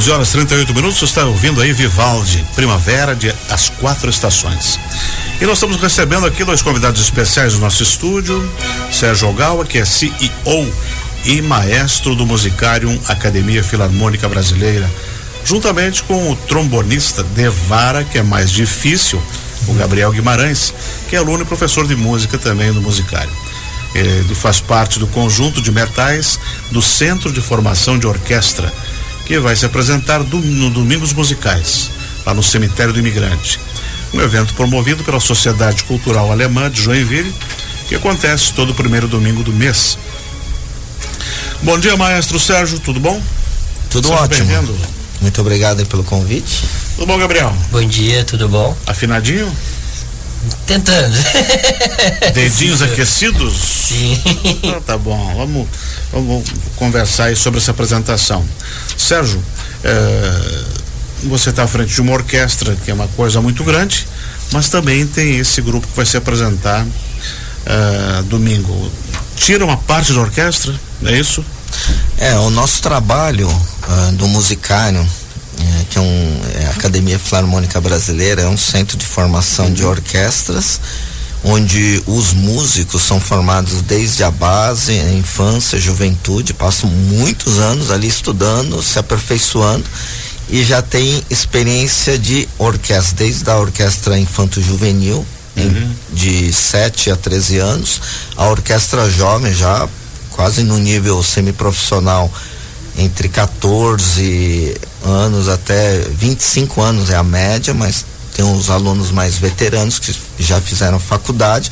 11 horas 38 minutos, você está ouvindo aí Vivaldi, Primavera de As Quatro Estações. E nós estamos recebendo aqui dois convidados especiais do nosso estúdio, Sérgio Ogawa, que é CEO e maestro do Musicarium Academia Filarmônica Brasileira, juntamente com o trombonista Devara, que é mais difícil, o Gabriel Guimarães, que é aluno e professor de música também do Musicário. Ele faz parte do conjunto de metais do Centro de Formação de Orquestra, que vai se apresentar do, no Domingos Musicais, lá no Cemitério do Imigrante. Um evento promovido pela Sociedade Cultural Alemã de Joinville, que acontece todo primeiro domingo do mês. Bom dia, maestro Sérgio, tudo bom? Tudo Seja ótimo. Muito obrigado pelo convite. Tudo bom, Gabriel? Bom dia, tudo bom? Afinadinho? Tentando. Dedinhos aquecidos? Sim. Ah, tá bom, vamos, vamos conversar aí sobre essa apresentação. Sérgio, é, você está à frente de uma orquestra, que é uma coisa muito grande, mas também tem esse grupo que vai se apresentar é, domingo. Tira uma parte da orquestra, é isso? É, o nosso trabalho uh, do musicário é, que é, um, é a Academia Filarmônica Brasileira, é um centro de formação de orquestras, onde os músicos são formados desde a base, a infância, a juventude, passam muitos anos ali estudando, se aperfeiçoando e já tem experiência de orquestra, desde a orquestra infanto-juvenil, uhum. de 7 a 13 anos, a orquestra jovem já quase no nível semiprofissional entre 14 anos até 25 anos é a média, mas tem uns alunos mais veteranos que já fizeram faculdade,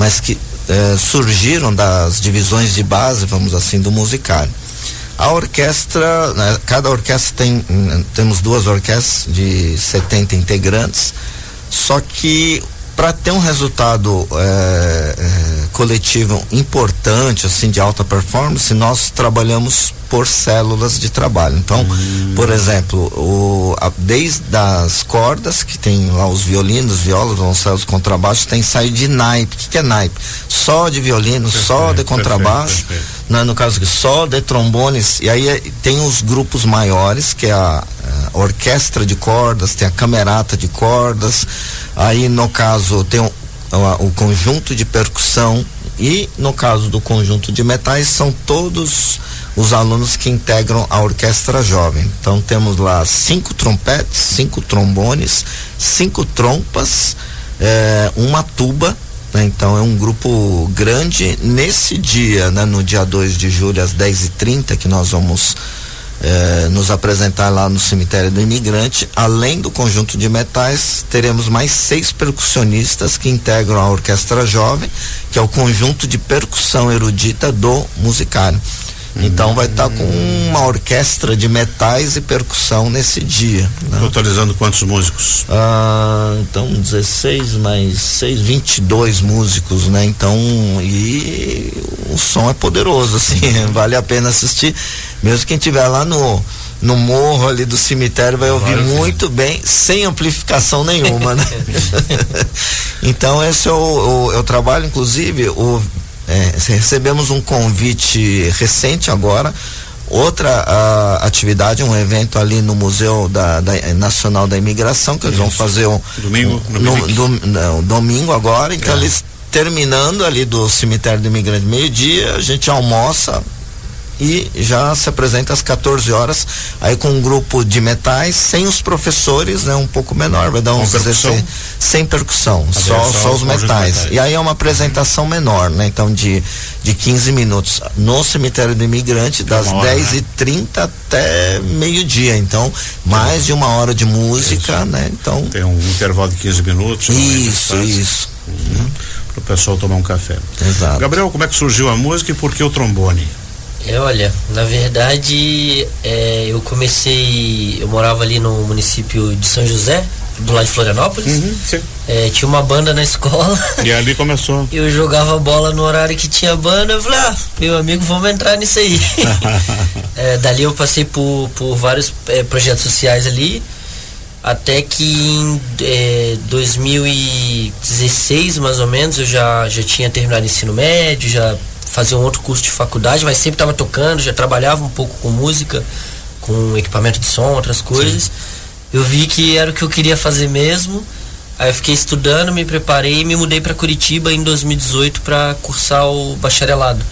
mas que eh, surgiram das divisões de base, vamos assim, do musicário. A orquestra, né, cada orquestra tem, temos duas orquestras de 70 integrantes, só que para ter um resultado é, é, coletivo importante, assim, de alta performance, nós trabalhamos por células de trabalho. Então, hum. por exemplo, o, a, desde as cordas, que tem lá os violinos, violas, violoncelos, contrabaixo, tem ensaio de naipe. O que, que, é naipe? Só de violino, perfeito, só de contrabaixo. Perfeito, perfeito. Né, no caso só de trombones. E aí é, tem os grupos maiores, que é a, a orquestra de cordas, tem a camerata de cordas. Aí, no caso, tem o, o, o conjunto de percussão. E no caso do conjunto de metais, são todos os alunos que integram a orquestra jovem. Então temos lá cinco trompetes, cinco trombones, cinco trompas, eh, uma tuba. Né? Então é um grupo grande. Nesse dia, né, no dia 2 de julho, às 10h30, que nós vamos eh, nos apresentar lá no cemitério do imigrante, além do conjunto de metais, teremos mais seis percussionistas que integram a orquestra jovem, que é o conjunto de percussão erudita do musicário. Então vai estar tá com uma orquestra de metais e percussão nesse dia. Né? Totalizando quantos músicos? Ah, então 16 mais 6, 22 músicos, né? Então, e o som é poderoso, assim, vale a pena assistir. Mesmo quem estiver lá no no morro ali do cemitério vai ouvir muito bem, sem amplificação nenhuma, né? então esse é o, o, é o trabalho, inclusive, o é, recebemos um convite recente agora, outra a, atividade, um evento ali no Museu da, da Nacional da Imigração, que eles vão fazer um, domingo, um, no, do, não, domingo agora, então é. eles terminando ali do cemitério do imigrante meio-dia, a gente almoça, e já se apresenta às 14 horas, aí com um grupo de metais, sem os professores, né? Um pouco menor, vai dar uns percussão? sem percussão, só, só, só os metais. metais. E aí é uma apresentação menor, né? Então de, de 15 minutos no cemitério do imigrante, das 10h30 né? até meio-dia. Então, mais de uma hora de música, isso. né? Então. Tem um intervalo de 15 minutos. Isso, isso. Uhum. Para o pessoal tomar um café. Exato. Gabriel, como é que surgiu a música e por que o trombone? É, olha, na verdade, é, eu comecei, eu morava ali no município de São José, do lado de Florianópolis. Uhum, é, tinha uma banda na escola. E ali começou. Eu jogava bola no horário que tinha banda. Eu falei, ah, meu amigo, vamos entrar nisso aí. é, dali eu passei por, por vários é, projetos sociais ali. Até que em é, 2016, mais ou menos, eu já, já tinha terminado o ensino médio, já fazer um outro curso de faculdade, mas sempre estava tocando, já trabalhava um pouco com música com equipamento de som, outras coisas. Sim. Eu vi que era o que eu queria fazer mesmo. Aí eu fiquei estudando, me preparei e me mudei para Curitiba em 2018 para cursar o bacharelado.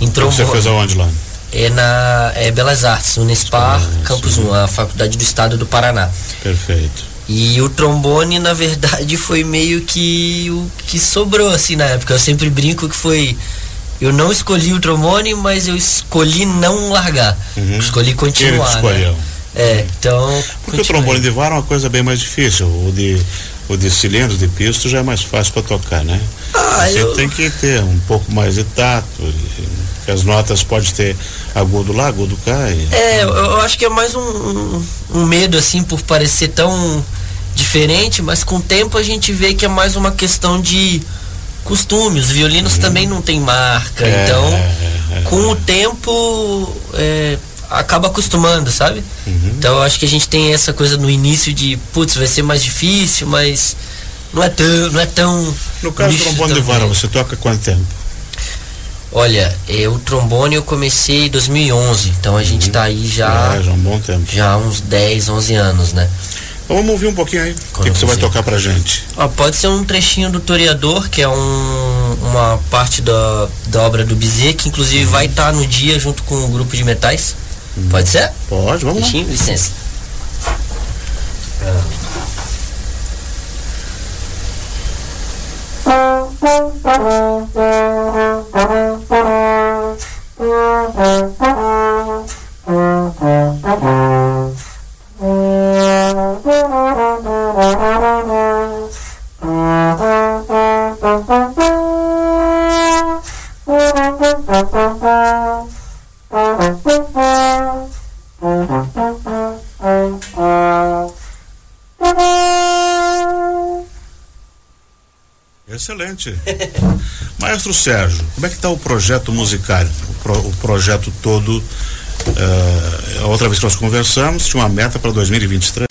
Então você fez aonde lá? É na é Belas Artes, Unespar, Campus 1, a Faculdade do Estado do Paraná. Perfeito. E o trombone, na verdade, foi meio que o que sobrou assim na época. Eu sempre brinco que foi eu não escolhi o trombone, mas eu escolhi não largar. Uhum. Escolhi continuar. Ele escolheu. Né? É, então. Porque continuei. o trombone de vara é uma coisa bem mais difícil. O de, o de cilindro, de pisto, já é mais fácil para tocar, né? Ah, Você eu... tem que ter um pouco mais de tato. Que as notas pode ter agudo lá, agudo cá. E... É, eu, eu, acho que é mais um, um, um medo, assim, por parecer tão diferente, mas com o tempo a gente vê que é mais uma questão de costume. Os violinos uhum. também não tem marca. É, então, é, é, com o tempo, é, acaba acostumando, sabe? Uhum. Então, eu acho que a gente tem essa coisa no início de, putz, vai ser mais difícil, mas não é tão. Não é tão no caso do trombone de vara, você toca quanto tempo? Olha, é, o trombone eu comecei em 2011, então a gente está aí já. É, já um bom tempo. Já há uns 10, 11 anos, né? Vamos ouvir um pouquinho aí. O que, que você vai tocar pra gente? Ó, pode ser um trechinho do Toreador, que é um, uma parte da, da obra do Bizet, que inclusive uhum. vai estar tá no dia junto com o grupo de metais. Uhum. Pode ser? Pode, vamos trechinho, lá. licença. Excelente. Maestro Sérgio, como é que está o projeto musical? O, pro, o projeto todo. Uh, outra vez que nós conversamos, tinha uma meta para 2023, né?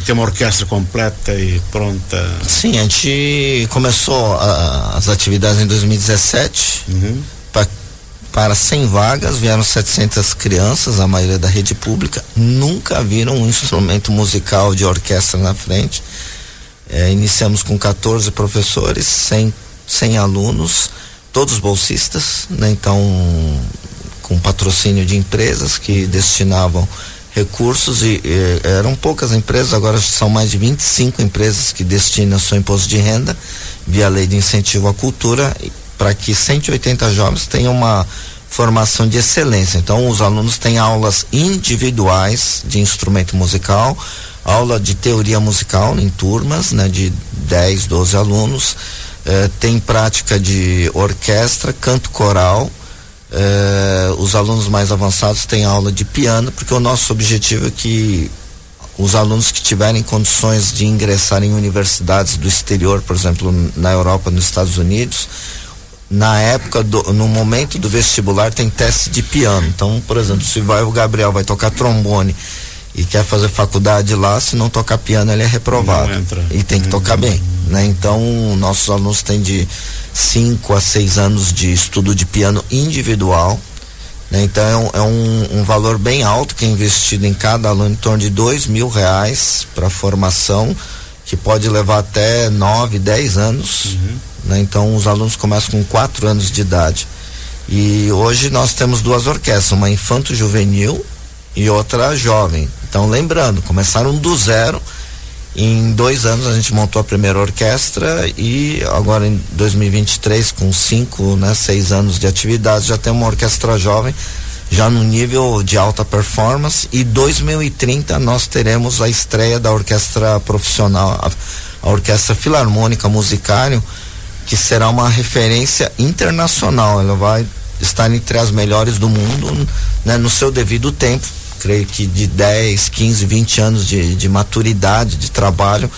E ter uma orquestra completa e pronta. Sim, a gente começou a, as atividades em 2017. Uhum. Pra, para 100 vagas, vieram 700 crianças, a maioria da rede pública. Nunca viram um instrumento musical de orquestra na frente. É, iniciamos com 14 professores, 100, 100 alunos, todos bolsistas, né? então com patrocínio de empresas que destinavam recursos e, e, eram poucas empresas, agora são mais de 25 empresas que destinam seu imposto de renda via lei de incentivo à cultura para que 180 jovens tenham uma formação de excelência. Então os alunos têm aulas individuais de instrumento musical, aula de teoria musical em turmas, né, de 10, 12 alunos, eh, tem prática de orquestra, canto coral. Eh, os alunos mais avançados têm aula de piano, porque o nosso objetivo é que os alunos que tiverem condições de ingressar em universidades do exterior, por exemplo, na Europa, nos Estados Unidos, na época do, no momento do vestibular tem teste de piano. Então, por exemplo, se vai o Gabriel vai tocar trombone e quer fazer faculdade lá, se não tocar piano ele é reprovado. E tem que uhum. tocar bem, né? Então, nossos alunos têm de 5 a 6 anos de estudo de piano individual. Né? Então é, um, é um, um, valor bem alto que é investido em cada aluno, em torno de dois mil reais para formação, que pode levar até 9, 10 anos. Uhum. Né? Então os alunos começam com 4 anos de idade. E hoje nós temos duas orquestras, uma infanto juvenil e outra jovem. Então, lembrando, começaram do zero. Em dois anos a gente montou a primeira orquestra e agora em 2023, com cinco, né, seis anos de atividade, já tem uma orquestra jovem, já no nível de alta performance. E 2030 nós teremos a estreia da orquestra profissional, a, a Orquestra Filarmônica Musicário, que será uma referência internacional. Ela vai estar entre as melhores do mundo, né, no seu devido tempo creio que de 10, 15, 20 anos de, de maturidade de trabalho,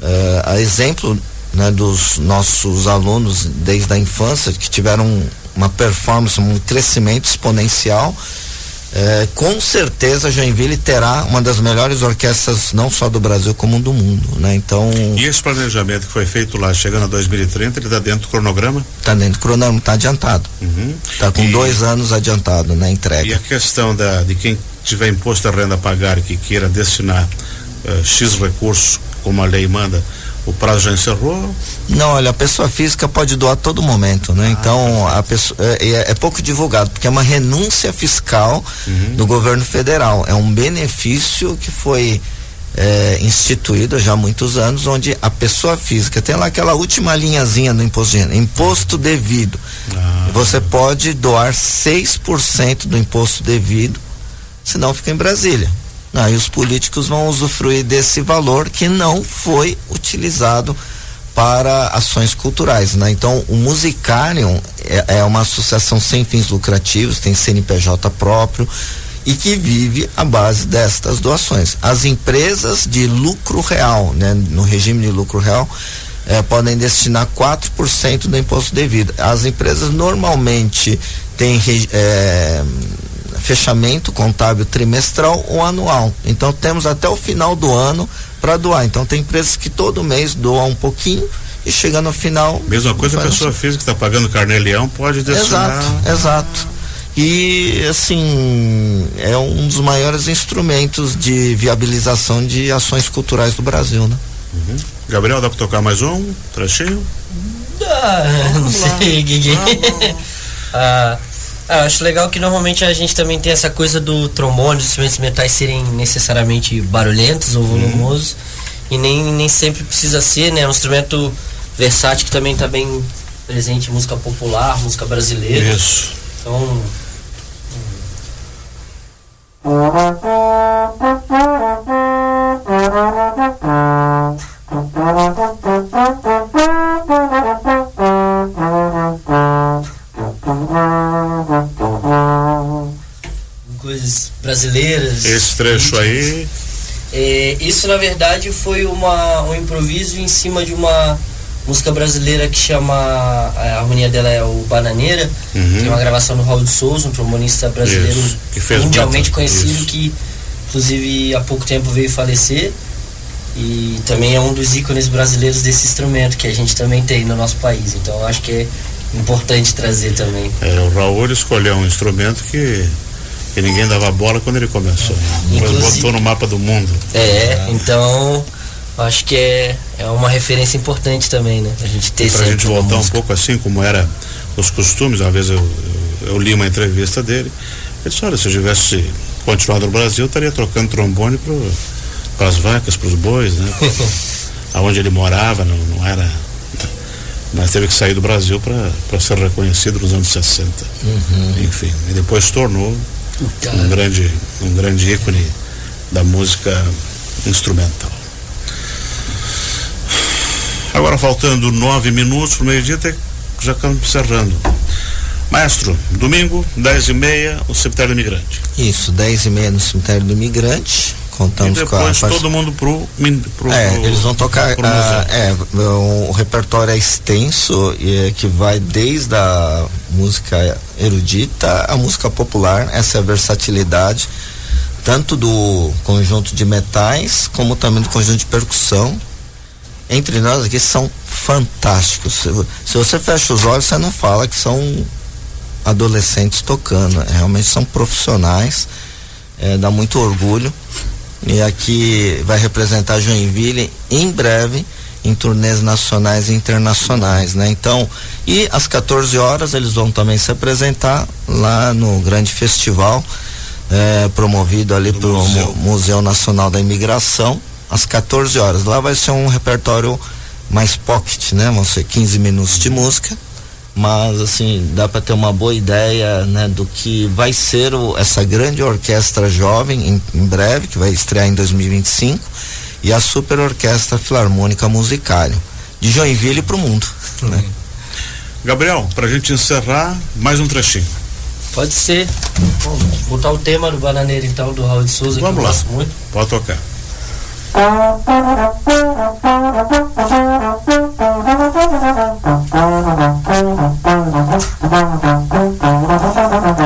uh, a exemplo né, dos nossos alunos desde a infância, que tiveram uma performance, um crescimento exponencial. É, com certeza Joinville terá uma das melhores orquestras não só do Brasil como do mundo, né? Então e esse planejamento que foi feito lá chegando a 2030 ele está dentro do cronograma? Está dentro do cronograma, está adiantado. Está uhum. com e, dois anos adiantado na né, entrega. E a questão da de quem tiver imposto de renda a pagar e que queira destinar uh, X recursos, como a lei manda, o prazo já encerrou? Não, olha, a pessoa física pode doar a todo momento, né? Ah, então, a pessoa, é, é, é, pouco divulgado, porque é uma renúncia fiscal uhum. do governo federal. É um benefício que foi é, instituído já há muitos anos, onde a pessoa física tem lá aquela última linhazinha do imposto imposto devido. Ah. Você pode doar 6% do imposto devido, senão fica em Brasília. Aí os políticos vão usufruir desse valor que não foi utilizado para ações culturais, né? Então, o Musicarium é, é uma associação sem fins lucrativos, tem CNPJ próprio e que vive à base destas doações. As empresas de lucro real, né? No regime de lucro real, eh, podem destinar 4% do imposto devido. As empresas normalmente têm eh, fechamento contábil trimestral ou anual. Então temos até o final do ano para doar. Então tem empresas que todo mês doam um pouquinho e chega no final. Mesma coisa a pessoa assim. física que está pagando carnê-leão pode destinar. Exato, exato. E assim, é um dos maiores instrumentos de viabilização de ações culturais do Brasil, né? Uhum. Gabriel, dá para tocar mais um trechinho? Ah, não sei, Guigui. ah, ah, acho legal que normalmente a gente também tem essa coisa do trombone, dos instrumentos metais serem necessariamente barulhentos ou uhum. volumosos. Uhum. E nem, nem sempre precisa ser, né? É um instrumento versátil que também está bem presente em música popular, música brasileira. Isso. Então. Brasileiras. Esse trecho aí. É, isso na verdade foi uma, um improviso em cima de uma música brasileira que chama a harmonia dela é o Bananeira, uhum. que é uma gravação do Raul de Souza, um trombonista brasileiro mundialmente conhecido isso. que inclusive há pouco tempo veio falecer e também é um dos ícones brasileiros desse instrumento que a gente também tem no nosso país. Então acho que é importante trazer também. É, o Raul escolheu um instrumento que que ninguém dava bola quando ele começou. Inclusive, botou no mapa do mundo. É, então acho que é, é uma referência importante também, né? A gente ter Para a gente voltar um pouco assim como era os costumes, uma vez eu, eu, eu li uma entrevista dele, ele disse, olha, se eu tivesse continuado no Brasil, eu estaria trocando trombone para as vacas, para os bois, né? Aonde ele morava, não, não era mas teve que sair do Brasil para ser reconhecido nos anos 60. Uhum. Enfim, e depois tornou um grande, um grande ícone da música instrumental. Agora faltando nove minutos para o meio-dia, já estamos encerrando. Maestro, domingo, dez e meia, o cemitério do imigrante. Isso, dez e meia no cemitério do imigrante. Contamos e depois com a todo mundo pro, pro É, pro, eles vão tocar. Pro a, é, o, o repertório é extenso e é, que vai desde a música erudita à música popular. Essa é a versatilidade tanto do conjunto de metais como também do conjunto de percussão. Entre nós aqui são fantásticos. Se, se você fecha os olhos, você não fala que são adolescentes tocando. Realmente são profissionais. É, dá muito orgulho e aqui vai representar Joinville em breve em turnês nacionais e internacionais, né? Então, e às 14 horas eles vão também se apresentar lá no grande festival é, promovido ali Do pelo Museu. Museu Nacional da Imigração às 14 horas. Lá vai ser um repertório mais pocket, né? Vão ser 15 minutos de música mas assim dá para ter uma boa ideia né, do que vai ser o, essa grande orquestra jovem em, em, breve que vai estrear em 2025 e a Super Orquestra Filarmônica Musicário, de Joinville para o mundo. Né? Gabriel, para a gente encerrar, mais um trechinho. Pode ser. Bom, botar o tema do Bananeira então, do Raul de Souza, Vamos que eu lá. gosto muito. Pode tocar.